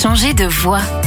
changer de voix.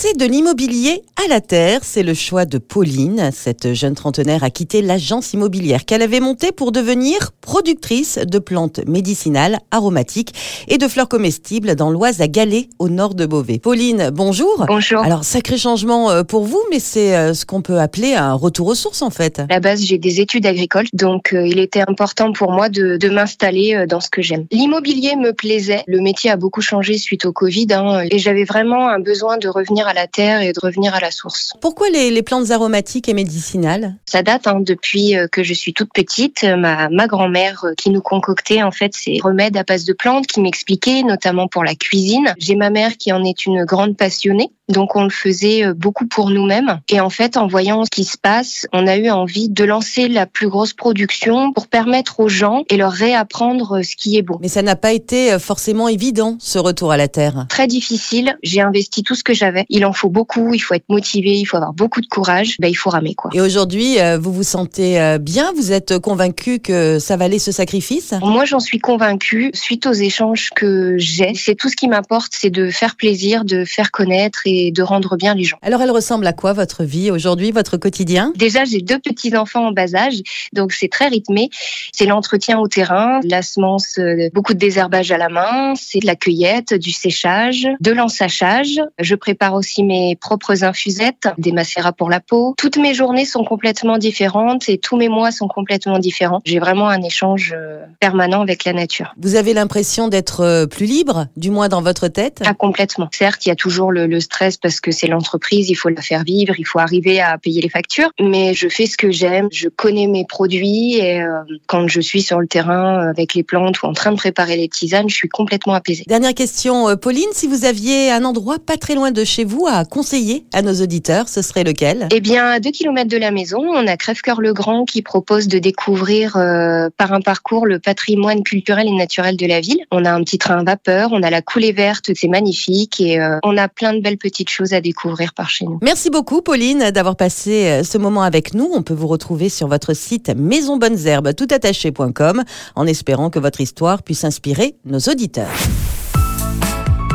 Passer de l'immobilier à la terre, c'est le choix de Pauline. Cette jeune trentenaire a quitté l'agence immobilière qu'elle avait montée pour devenir productrice de plantes médicinales, aromatiques et de fleurs comestibles dans l'Oise à Galais, au nord de Beauvais. Pauline, bonjour. Bonjour. Alors, sacré changement euh, pour vous, mais c'est euh, ce qu'on peut appeler un retour aux sources en fait. À la base, j'ai des études agricoles, donc euh, il était important pour moi de, de m'installer dans ce que j'aime. L'immobilier me plaisait. Le métier a beaucoup changé suite au Covid, hein, et j'avais vraiment un besoin de revenir à la terre et de revenir à la source. Pourquoi les, les plantes aromatiques et médicinales? Ça date hein, depuis euh, que je suis toute petite. Ma, ma grand-mère euh, qui nous concoctait en fait ces remèdes à base de plantes, qui m'expliquait notamment pour la cuisine. J'ai ma mère qui en est une grande passionnée. Donc on le faisait euh, beaucoup pour nous-mêmes. Et en fait, en voyant ce qui se passe, on a eu envie de lancer la plus grosse production pour permettre aux gens et leur réapprendre ce qui est bon. Mais ça n'a pas été euh, forcément évident, ce retour à la terre. Très difficile. J'ai investi tout ce que j'avais. Il en faut beaucoup. Il faut être motivé. Il faut avoir beaucoup de courage. Ben, il faut ramer quoi. Et aujourd'hui, euh, vous vous sentez euh, bien? Vous êtes convaincu que ça valait ce sacrifice? Moi, j'en suis convaincue suite aux échanges que j'ai. C'est tout ce qui m'importe, c'est de faire plaisir, de faire connaître et de rendre bien les gens. Alors, elle ressemble à quoi votre vie aujourd'hui, votre quotidien? Déjà, j'ai deux petits enfants en bas âge, donc c'est très rythmé. C'est l'entretien au terrain, la semence, euh, beaucoup de désherbage à la main, c'est de la cueillette, du séchage, de l'ensachage. Je prépare aussi mes propres infusettes, des macérats pour la peau. Toutes mes journées sont complètement différentes et tous mes mois sont complètement différents. J'ai vraiment un échange euh, permanent avec la nature. Vous avez l'impression d'être euh, plus libre, du moins dans votre tête? Ah, complètement. Certes, il y a toujours le, le stress parce que c'est l'entreprise, il faut la faire vivre, il faut arriver à payer les factures. Mais je fais ce que j'aime, je connais mes produits et euh, quand je suis sur le terrain avec les plantes ou en train de préparer les tisanes, je suis complètement apaisée. Dernière question, euh, Pauline, si vous aviez un endroit pas très loin de chez vous à conseiller à nos auditeurs, ce serait lequel? Eh bien, à deux kilomètres de la maison, on a Crèvecoeur-le-Grand qui propose de découvrir euh, par un parcours le patrimoine culturel et naturel de la ville. On a un petit train à vapeur, on a la coulée verte, c'est magnifique et euh, on a plein de belles petites choses à découvrir par chez nous. Merci beaucoup, Pauline, d'avoir passé euh, ce moment avec nous. On peut vous retrouver sur votre site maisonbonnesherbes toutattaché.com en espérant que votre histoire puisse inspirer nos auditeurs.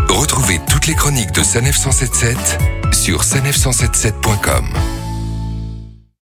Retrouvez toutes les chroniques de Sanef 177 sur sanef177.com.